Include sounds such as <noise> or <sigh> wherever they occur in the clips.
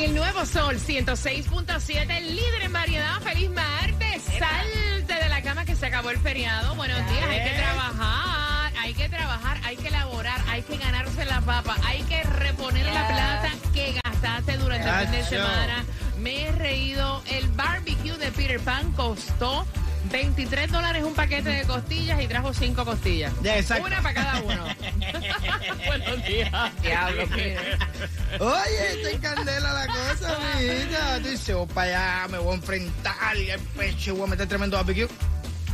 En el nuevo sol 106.7, el líder en variedad. Feliz martes. Salte de la cama que se acabó el feriado. Buenos días. Hay que trabajar, hay que trabajar, hay que elaborar, hay que ganarse la papa, hay que reponer la plata que gastaste durante el fin de semana. Me he reído. El barbecue de Peter Pan costó 23 dólares un paquete de costillas y trajo 5 costillas. Exacto. Una para cada uno. <laughs> <laughs> Buenos días. Diablo. Oye, está en candela la cosa, mijita. Tú dices, voy para allá, me voy a enfrentar y el pecho, voy a meter tremendo barbecue.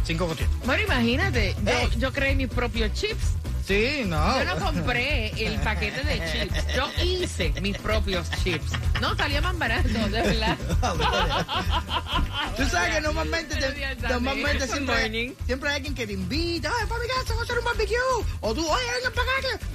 Cinco costillas. Bueno, imagínate, yo, yo creé mis propios chips. Sí, no. Yo no compré el paquete de chips. Yo hice mis propios chips. No, salía más barato, de verdad. <laughs> Tú sabes que normalmente, te- normalmente siempre, siempre hay alguien que te invita. Ay, para mi casa, vamos a hacer un barbecue. O tú, oye, venga para acá.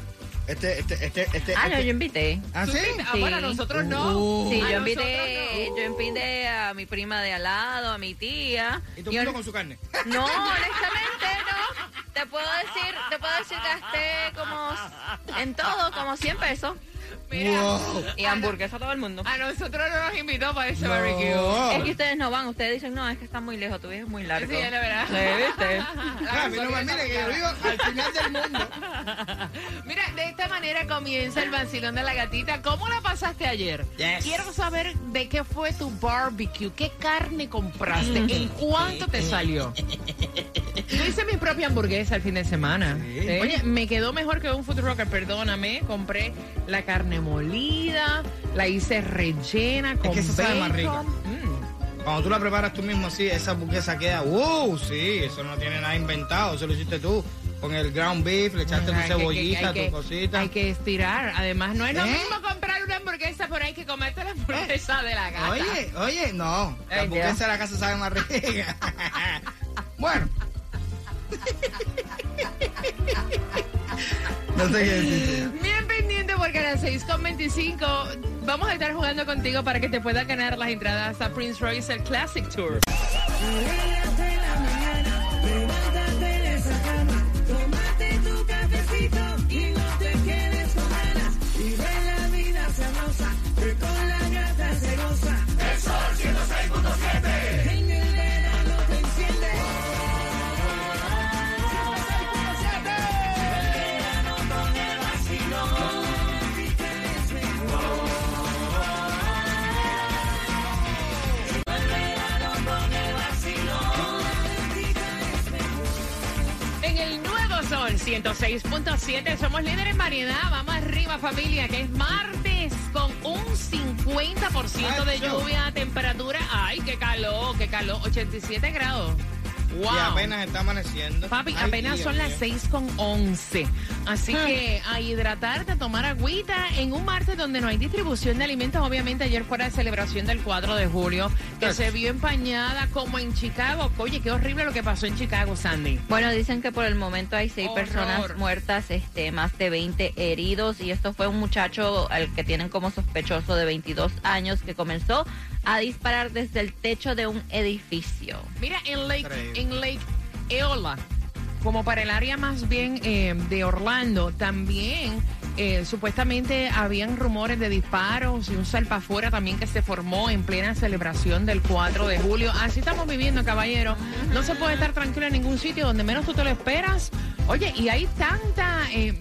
Que-". Este, este, este, este. Ah, no, este- yo invité. ¿Ah, ¿Tú sí? sí? Ah, bueno, nosotros no. Uh. Sí, A yo invité, no. yo invité a mi prima de al lado, a mi tía. Y todo Y el mundo hon- con su carne. No, honestamente no. Te puedo decir, te puedo decir gasté como en todo como 100 pesos Mira, Wow. y hamburguesa a todo el mundo. a nosotros no nos invitó para ese No. barbecue. Es que ustedes no van, ustedes dicen, no, es que está muy lejos, tu viaje es muy largo. Sí, es la verdad. Sí, ¿viste? <laughs> La Ah, a mí no me gasolina mire que yo vivo al final del mundo. <laughs> Mira, de esta manera comienza el vacilón de la gatita. ¿Cómo la pasaste ayer? Yes. Quiero saber de qué fue tu barbecue, qué carne compraste, en cuánto te salió. <laughs> Yo hice mi propia hamburguesa el fin de semana. Sí. Oye, me quedó mejor que un food rocker, perdóname. Compré la carne molida, la hice rellena con que eso sabe más rica. Mm. Cuando tú la preparas tú mismo así, esa hamburguesa queda, ¡uh! Sí, eso no tiene nada inventado, eso lo hiciste tú. Con el ground beef, le echaste que- cebollita, hay que- tu cosita. Hay que estirar. Además, no es lo ¿Eh? mismo comprar una hamburguesa, pero hay que comerte la hamburguesa de la gata. Oye, oye, no. La hamburguesa Dios. de la casa sabe más rica. <laughs> bueno. <laughs> no sé qué decir. <laughs> Porque a las 6.25 vamos a estar jugando contigo para que te puedas ganar las entradas a Prince Royce el Classic Tour. 106.7 somos líderes en variedad. Vamos arriba familia, que es martes con un 50% de lluvia, temperatura. Ay, qué calor, qué calor, 87 grados. Wow. Y apenas está amaneciendo. Papi, Ay, apenas Dios son las mío. 6 con 11. Así que a hidratarte, a tomar agüita en un martes donde no hay distribución de alimentos. Obviamente ayer fue la celebración del 4 de julio que se vio empañada como en Chicago. Oye, qué horrible lo que pasó en Chicago, Sandy. Bueno, dicen que por el momento hay seis Horror. personas muertas, este, más de 20 heridos y esto fue un muchacho al que tienen como sospechoso de 22 años que comenzó a disparar desde el techo de un edificio. Mira, en Lake, Increíble. en Lake Eola, como para el área más bien eh, de Orlando, también eh, supuestamente habían rumores de disparos y un salpafuera también que se formó en plena celebración del 4 de julio. Así estamos viviendo, caballero. No se puede estar tranquilo en ningún sitio donde menos tú te lo esperas. Oye, y hay tanta... eh,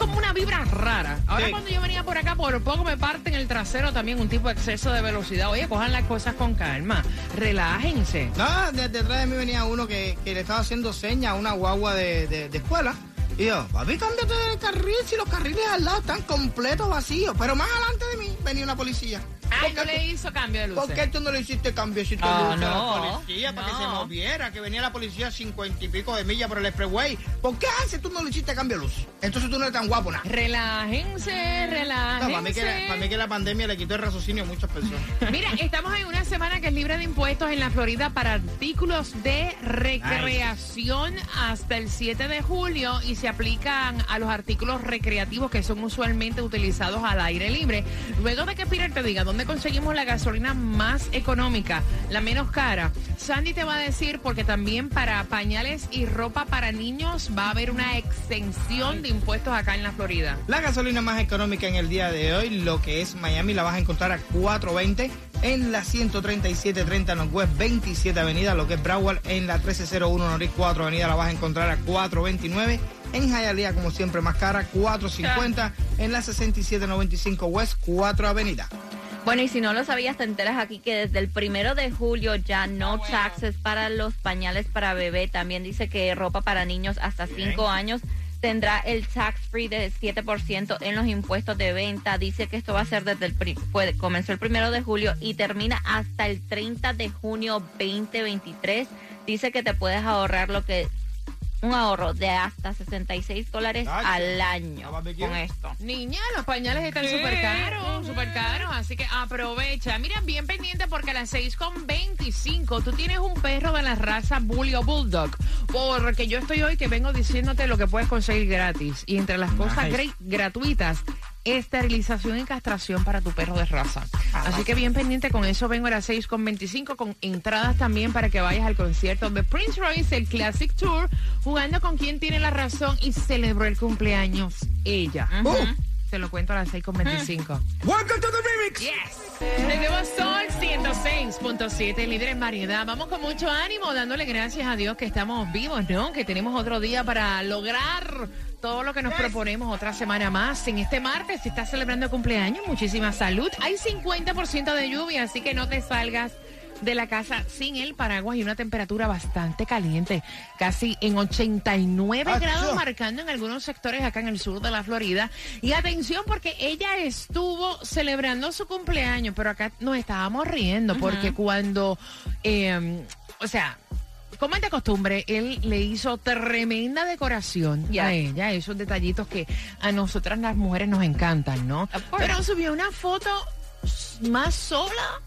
como una vibra rara. Ahora Sí. cuando yo venía por acá, por poco me parten el trasero también un tipo de exceso de velocidad. Oye, cojan las cosas con calma. Relájense. No, de- detrás de mí venía uno que, que le estaba haciendo señas a una guagua de, de- de escuela. Y yo, papi, cámbiate de carril si los carriles al lado están completos vacíos. Pero más adelante de mí venía una policía. Ay, ¿Por no qué le hizo cambio de luces. ¿Por qué tú no le hiciste cambiecito de Ah, luz a la no, policía para que se no. moviera? Que venía la policía a cincuenta y pico de millas por el expressway. ¿Por qué antes tú no le hiciste cambio de luz? Entonces tú no eres tan guapo, nada. Relájense, relájense. No, para mí, que, la- para mí que la pandemia le quitó el raciocinio a muchas personas. <laughs> Mira, estamos en una semana que es libre de impuestos en la Florida para artículos de recreación hasta el 7 de julio y se aplican a los artículos recreativos que son usualmente utilizados al aire libre. Luego de que Peter te diga dónde conseguimos la gasolina más económica, la menos cara, Sandy te va a decir porque también para pañales y ropa para niños va a haber una exención de impuestos acá en la Florida. La gasolina más económica en el día de hoy, lo que es Miami, la vas a encontrar a 4.20 en la 13730 Northwest 27 Avenida, lo que es Broward en la 1301 Norris 4 Avenida, la vas a encontrar a 4.29. En Hialeah, como siempre, más cara, 4.50 en la 6795 West 4 Avenida. Bueno, y si no lo sabías, te enteras aquí que desde el primero de julio ya no taxes para los pañales para bebé. También dice que ropa para niños hasta 5 años tendrá el tax free de 7% en los impuestos de venta. Dice que esto va a ser desde el fue- comenzó el primero de julio y termina hasta el 30 de junio 2023. Dice que te puedes ahorrar lo que un ahorro de hasta 66 dólares al año con esto. Niña, los pañales están súper caros, súper caros, así que aprovecha. Mira, bien pendiente porque a las 6.25 tú tienes un perro de la raza Bully o Bulldog, porque yo estoy hoy que vengo diciéndote lo que puedes conseguir gratis. Y entre las cosas Nice. gra- gratuitas, esterilización y castración para tu perro de raza. Así que bien pendiente con eso, vengo a las 6.25 con entradas también para que vayas al concierto de Prince Royce, el Classic Tour, jugando con quien tiene la razón y celebró el cumpleaños ella. Uh, Te lo cuento a las 6.25. <laughs> welcome to the remix. Yes. De nuevo Sol 106.7, líder en variedad. Vamos con mucho ánimo, dándole gracias a Dios que estamos vivos, ¿no? Que tenemos otro día para lograr todo lo que nos proponemos otra semana más. En este martes se está celebrando cumpleaños, muchísima salud. Hay 50% de lluvia, así que no te salgas de la casa sin el paraguas y una temperatura bastante caliente, casi en 89 Achú. grados, marcando en algunos sectores acá en el sur de la Florida. Y atención porque ella estuvo celebrando su cumpleaños, pero acá nos estábamos riendo porque cuando, eh, o sea... Como es de costumbre, él le hizo tremenda decoración Ya. a ella, esos detallitos que a nosotras las mujeres nos encantan, ¿no? Pero subió una foto más sola.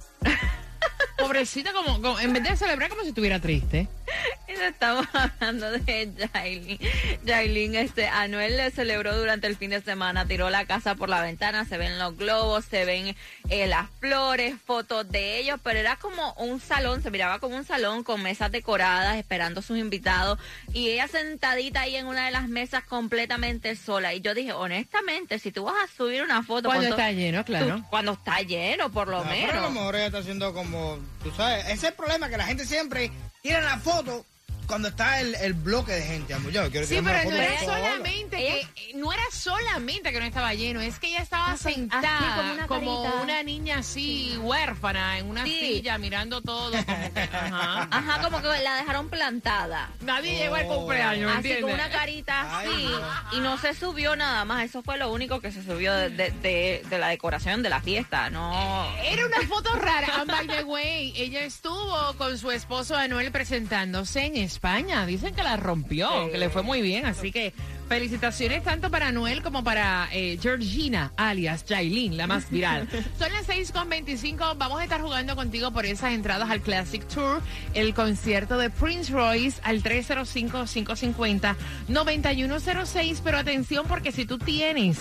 Pobrecita, como, en vez de celebrar como si estuviera triste. Estamos <laughs> hablando de Jailin. Jailin, este, Anuel le celebró durante el fin de semana, tiró la casa por la ventana, se ven los globos, se ven eh, las flores, fotos de ellos, pero era como un salón, se miraba como un salón con mesas decoradas, esperando a sus invitados, y ella sentadita ahí en una de las mesas completamente sola. Y yo dije, honestamente, si tú vas a subir una foto... Cuando está lleno, claro. tú- cuando está lleno, por lo No, pero a lo menos. mejor ella está haciendo como, tú sabes, ese es el problema, que la gente siempre tira la foto cuando está el, el bloque de gente, amor. Yo quiero Sí, pero no era sola. solamente que Ella- no era solamente que no estaba lleno, es que ella estaba Ah, sentada así, como una como carita. una niña así huérfana en una Sí. silla mirando todo como que, <laughs> ajá. Ajá, como que la dejaron plantada. Nadie llegó al Oh. cumpleaños, Así ¿entiendes? con una carita Ay, así no. y no se subió nada más. Eso fue lo único que se subió de, de- de- de la decoración de la fiesta. No. Era una foto rara. And by the way, ella estuvo con su esposo Anuel presentándose en España. Dicen que la rompió, que le fue muy bien. Así que felicitaciones tanto para Anuel como para eh, Georgina, alias Jailin, la más viral. <laughs> Son las 6.25. Vamos a estar jugando contigo por esas entradas al Classic Tour, el concierto de Prince Royce al 305-550-9106. Pero atención porque si tú tienes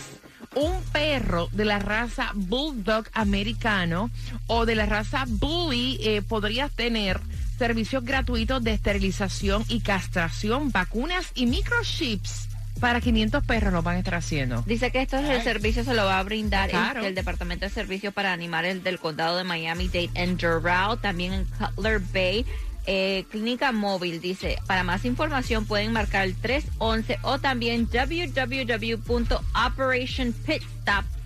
un perro de la raza Bulldog americano o de la raza Bully, eh, podrías tener servicios gratuitos de esterilización y castración, vacunas y microchips. Para 500 perros lo van a estar haciendo. Dice que esto es el servicio, se lo va a brindar el- Claro. el, Departamento de Servicios para Animales del Condado de Miami-Dade en Doral, también en Cutler Bay. Eh, clínica móvil dice, para más información pueden marcar el 311 o también www.operationpitstop.com.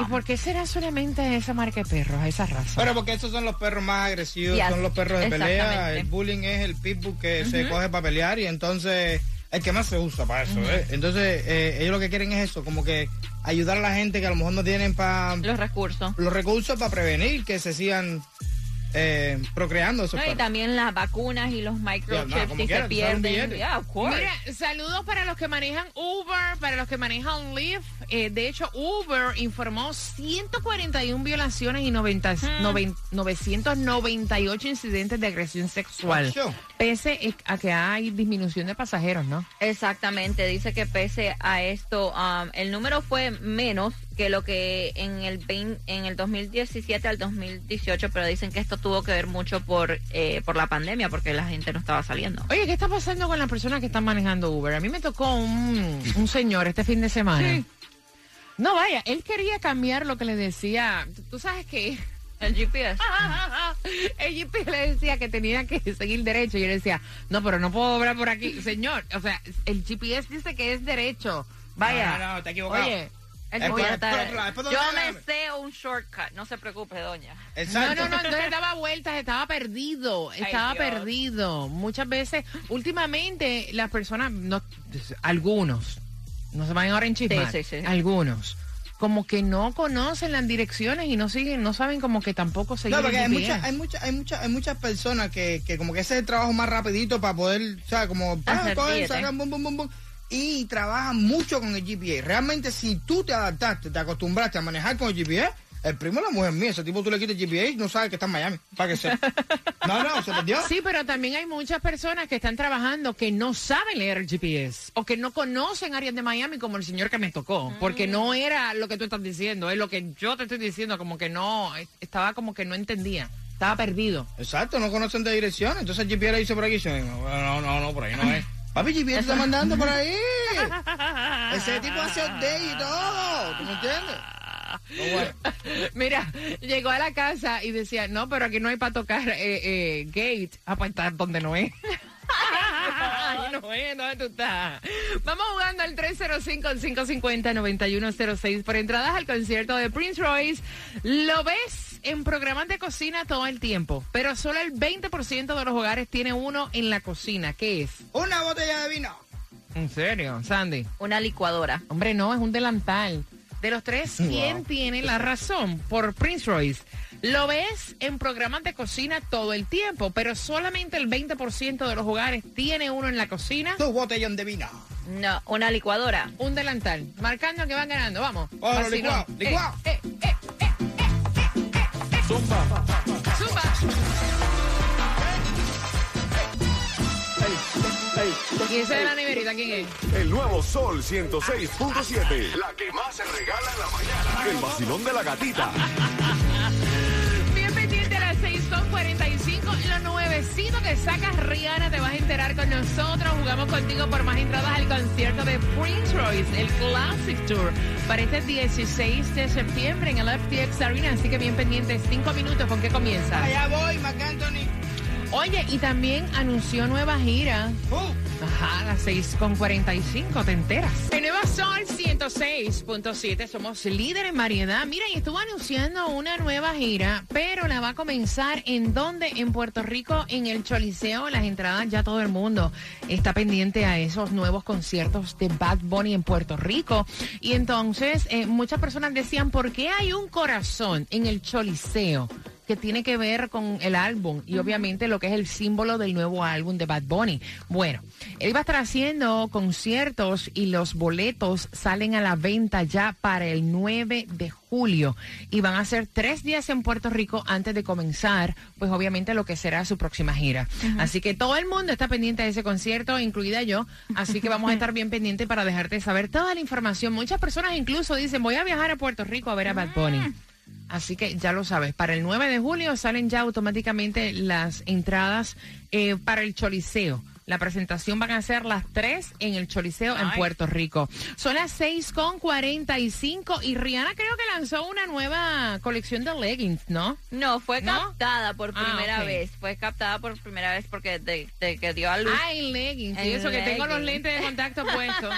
¿Y por qué será solamente esa marca de perros, esa raza? Pero porque esos son los perros más agresivos, Yes, son los perros de pelea. El bullying es el pitbull que se coge para pelear y entonces el que más se usa para eso. ¿eh? Entonces eh, ellos lo que quieren es eso, como que ayudar a la gente que a lo mejor no tienen para Los recursos. los recursos para prevenir que se sigan eh, procreando esos No, y también las vacunas y los microchips Ya, no, quiera, se pierden. Yeah, of course. Mira, saludos para los que manejan Uber, para los que manejan Lyft. Eh, de hecho, Uber informó 141 violaciones y 90 noven- 998 incidentes de agresión sexual. Pese a que hay disminución de pasajeros, ¿no? Exactamente, dice que pese a esto, um, el número fue menos que lo que en el 20 en el 2017 al 2018, pero dicen que esto tuvo que ver mucho por eh, por la pandemia, porque la gente no estaba saliendo. Oye, ¿qué está pasando con las personas que están manejando Uber? A mí me tocó un, un señor este fin de semana. No, vaya, él quería cambiar lo que le decía. Tú- sabes que <laughs> El GPS. <laughs> el GPS le decía que tenía que seguir derecho y él decía, no, pero no puedo obrar por aquí. Señor, o sea, el GPS dice que es derecho. Vaya. No, no, no, está equivocado. Oye, Yo me sé un shortcut, no se preocupe, doña. No, Exacto. no, no, entonces <laughs> daba vueltas, estaba perdido, estaba Dios. perdido. Muchas veces, últimamente, las personas, no, algunos, no se vayan ahora en chismar, Sí, sí, sí. algunos, como que no conocen las direcciones y no siguen, no saben como que tampoco seguir No, porque hay muchas, hay muchas, hay muchas, hay muchas personas que, que como que ese es el trabajo más rapidito para poder, o sea, como ah, cogen, sacan, bum, bum, bum, bum, y trabajan mucho con el GPS. Realmente, si tú te adaptaste, te acostumbraste a manejar con el GPS, el primo de la mujer mía, ese tipo tú le quitas el GPS y no sabe que está en Miami, para que sepa. <laughs> No, no, se perdió. Sí, pero también hay muchas personas que están trabajando que no saben leer el GPS o que no conocen áreas de Miami como el señor que me tocó, porque no era lo que tú estás diciendo, es lo que yo te estoy diciendo, como que no, estaba como que no entendía, estaba perdido. Exacto, no conocen de dirección. Entonces el GPS le dice por aquí, dice, no, no, no, por ahí no es. Papi, te está <laughs> mandando por ahí. Ese tipo hace update y todo. ¿Tú me entiendes? Bueno. Mira, llegó a la casa y decía, no, pero aquí no hay para tocar eh, eh, gate. Ah, pues está donde no es. Ay, no es, ¿dónde tú estás? Vamos jugando al 305-550-9106 por entradas al concierto de Prince Royce. Lo ves en programas de cocina todo el tiempo, pero solo el 20% de los hogares tiene uno en la cocina. ¿Qué es? Una botella de vino. ¿En serio, Sandy? Una licuadora. Hombre, no, es un delantal. De los tres, ¿quién Wow. tiene la razón? Por Prince Royce. Lo ves en programas de cocina todo el tiempo, pero solamente el 20% de los hogares tiene uno en la cocina. Tu botellón de vino. No, una licuadora. Un delantal. Marcando que van ganando. Vamos. Licuado, no. licuado. Eh, eh, eh, eh, eh, eh, eh. Zumba. ¿Y ese de la neverita quién es? El nuevo Sol 106.7. La que más se regala en la mañana. El vacilón de la gatita. Bien pendiente a las 6.45, lo nuevecito que sacas Rihanna, te vas a enterar con nosotros. Jugamos contigo por más entradas al concierto de Prince Royce, el Classic Tour, para este 16 de septiembre en el FTX Arena. Así que bien pendiente, cinco minutos, ¿con qué comienza? Allá voy, Marc Anthony. Oye, y también anunció nueva gira. Uh, Ajá, a las 6.45, te enteras. El Nuevo Sol 106.7, somos líder en variedad. Mira, y estuvo anunciando una nueva gira, pero la va a comenzar en donde? En Puerto Rico, en el Choliseo. Las entradas ya todo el mundo está pendiente a esos nuevos conciertos de Bad Bunny en Puerto Rico. Y entonces, eh, muchas personas decían, ¿por qué hay un corazón en el Choliseo? Que tiene que ver con el álbum y obviamente lo que es el símbolo del nuevo álbum de Bad Bunny. Bueno, él va a estar haciendo conciertos y los boletos salen a la venta ya para el 9 de julio y van a ser tres días en Puerto Rico antes de comenzar, pues obviamente lo que será su próxima gira. Así que todo el mundo está pendiente de ese concierto, incluida yo, así que vamos a estar bien pendientes para dejarte saber toda la información. Muchas personas incluso dicen, voy a viajar a Puerto Rico a ver a Bad Bunny. Así que ya lo sabes, para el 9 de julio salen ya automáticamente las entradas eh, para el Choliseo. La presentación van a ser las 3 en el Choliseo en Puerto Rico. Son las 6 con 45 y Rihanna creo que lanzó una nueva colección de leggings, ¿no? No, fue ¿No? captada por Ah, primera vez. Fue captada por primera vez porque de, de que dio a luz. Ay, leggings. Y eso que tengo los lentes de contacto <laughs> puestos.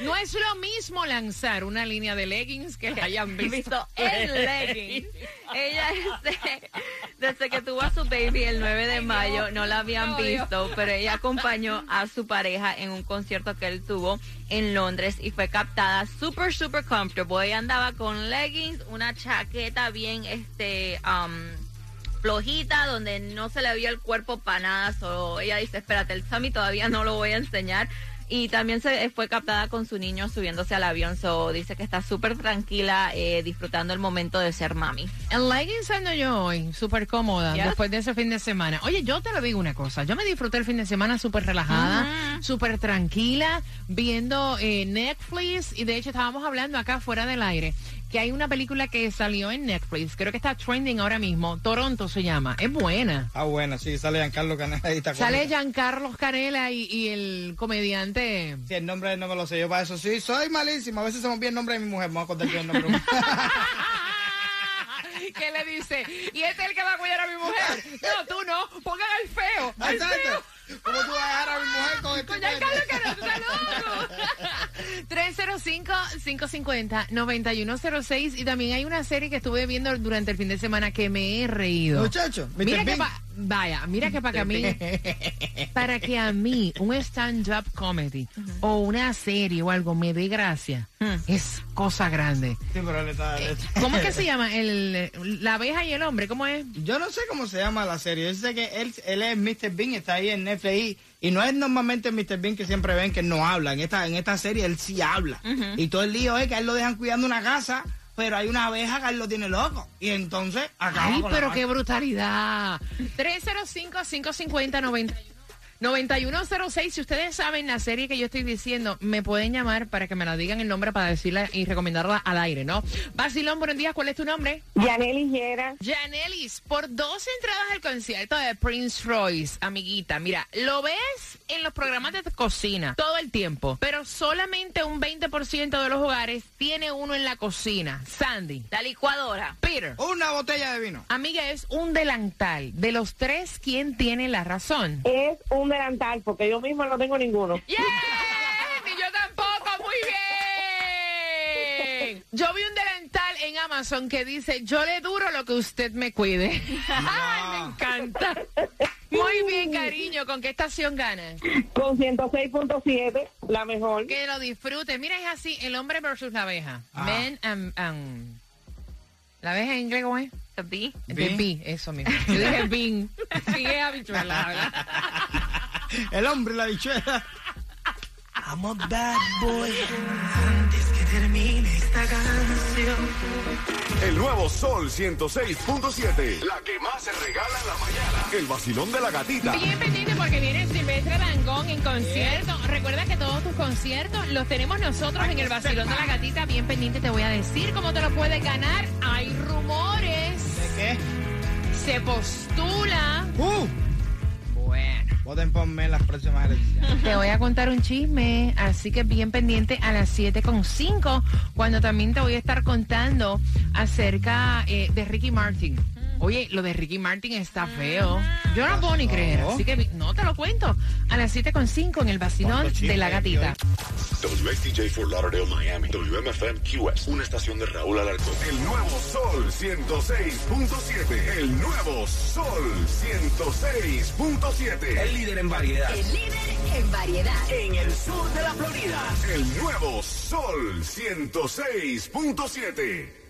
No es lo mismo lanzar una línea de leggings que la <laughs> hayan visto. visto <laughs> en leggings. Ella desde, desde que tuvo a su baby el 9 de mayo no la habían visto, pero ella acompañó a su pareja en un concierto que él tuvo en Londres y fue captada súper, súper comfortable. Ella andaba con leggings, una chaqueta bien, este, um, flojita, donde no se le veía el cuerpo para nada. So, ella dice, espérate, el Sammy todavía no lo voy a enseñar. Y también se fue captada con su niño subiéndose al avión. So, dice que está súper tranquila, eh, disfrutando el momento de ser mami. En leggings ando yo hoy, súper cómoda, Yes. después de ese fin de semana. Oye, yo te lo digo una cosa, yo me disfruté el fin de semana súper relajada, súper tranquila, viendo eh, Netflix, y de hecho estábamos hablando acá fuera del aire, que hay una película que salió en Netflix, creo que está trending ahora mismo, Toronto se llama, es buena. Ah, bueno, sí, sale Giancarlo Canela y está Sale. Giancarlo Canela y, y el comediante... Sí, el nombre no me lo sé yo para eso. Sí, soy malísimo. A veces se me olvida el nombre de mi mujer. Me voy a contar el nombre. <laughs> ¿Qué le dice? ¿Y este es el que va a cuidar a mi mujer? <laughs> No, tú no, pongan al feo. Al feo. Exacto. ¿Cómo tú vas a dejar a mi mujer con este 305-550-9106. Y también hay una serie que estuve viendo durante el fin de semana que me he reído. Muchacho, Mr. Mira que Bean. pa- vaya, mira que para que a mí, <laughs> para que a mí un stand-up comedy o una serie o algo me dé gracia, es cosa grande. Sí, pero él está- él está- ¿Cómo es que <laughs> se llama? El, la abeja y el hombre, ¿cómo es? Yo no sé cómo se llama la serie. Yo sé que él, él es Mr. Bean, está ahí en Netflix. Y- no es normalmente Mr. Bean que siempre ven que él no habla. En esta, en esta serie él sí habla. Y todo el lío es que a él lo dejan cuidando una casa, pero hay una abeja que él lo tiene loco. Y entonces acaba Ay, con la pero vaina. qué brutalidad. 305-550-91. 9106, si ustedes saben la serie que yo estoy diciendo, me pueden llamar para que me la digan el nombre para decirla y recomendarla al aire, ¿no? Basilón, buenos días, ¿cuál es tu nombre? Yaneli Jera, Janelis, por dos entradas al concierto de Prince Royce, amiguita. Mira, lo ves en los programas de cocina todo el tiempo, pero solamente un 20% de los hogares tiene uno en la cocina. Sandy, La licuadora. Peter. Una botella de vino. Amiga, es un delantal. De los tres, ¿quién tiene la razón? es un delantal porque yo misma no tengo ninguno. ¡Yeah! Ni yo tampoco, muy bien. Yo vi un delantal en Amazon que dice, yo le duro lo que usted me cuide. <laughs> ¡Ay, me encanta! Muy bien, cariño. ¿Con qué estación ganas? Con 106.7, la mejor. Que lo disfrute. Mira, es así, el hombre versus la abeja. Ah. Men and... and- ¿La abeja en inglés cómo es? The bee. The bee, eso mismo. Yo dije bean. <laughs> Sí, es habichuela, ¿verdad? El hombre la bichuela. I'm a bad boy. Antes que termine esta canción. El nuevo Sol 106.7. La que más se regala en la mañana. El vacilón de la gatita. Bien pendiente porque viene Silvestre Dangón en concierto. Recuerda que todos tus conciertos los tenemos nosotros en el Vacilón de la Gatita. Bien pendiente te voy a decir cómo te lo puedes ganar. Hay rumores. ¿De qué? Se postula. ¡Uh! Voten por mí en las próximas elecciones. Te voy a contar un chisme, así que bien pendiente a las 7.5, cuando también te voy a estar contando acerca eh, de Ricky Martin. Oye, lo de Ricky Martin está feo. Yo no puedo ni creer, así que no te lo cuento. A las 7.5 en el vacilón ¿Cuánto chisme de la gatita. WSTJ for Lauderdale, Miami. WMFM QS. Una estación de Raúl Alarcón. El nuevo Sol 106.7. El nuevo Sol 106.7. El líder en variedad. El líder en variedad. En el sur de la Florida. El nuevo Sol 106.7.